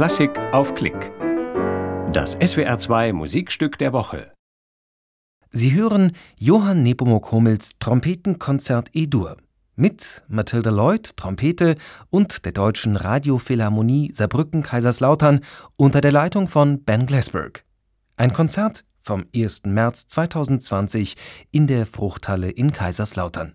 Klassik auf Klick. Das SWR2 Musikstück der Woche. Sie hören Johann Nepomuk Hummels Trompetenkonzert E-Dur mit Mathilde Lloyd Trompete und der Deutschen Radiophilharmonie Saarbrücken-Kaiserslautern unter der Leitung von Ben Glassberg. Ein Konzert vom 1. März 2020 in der Fruchthalle in Kaiserslautern.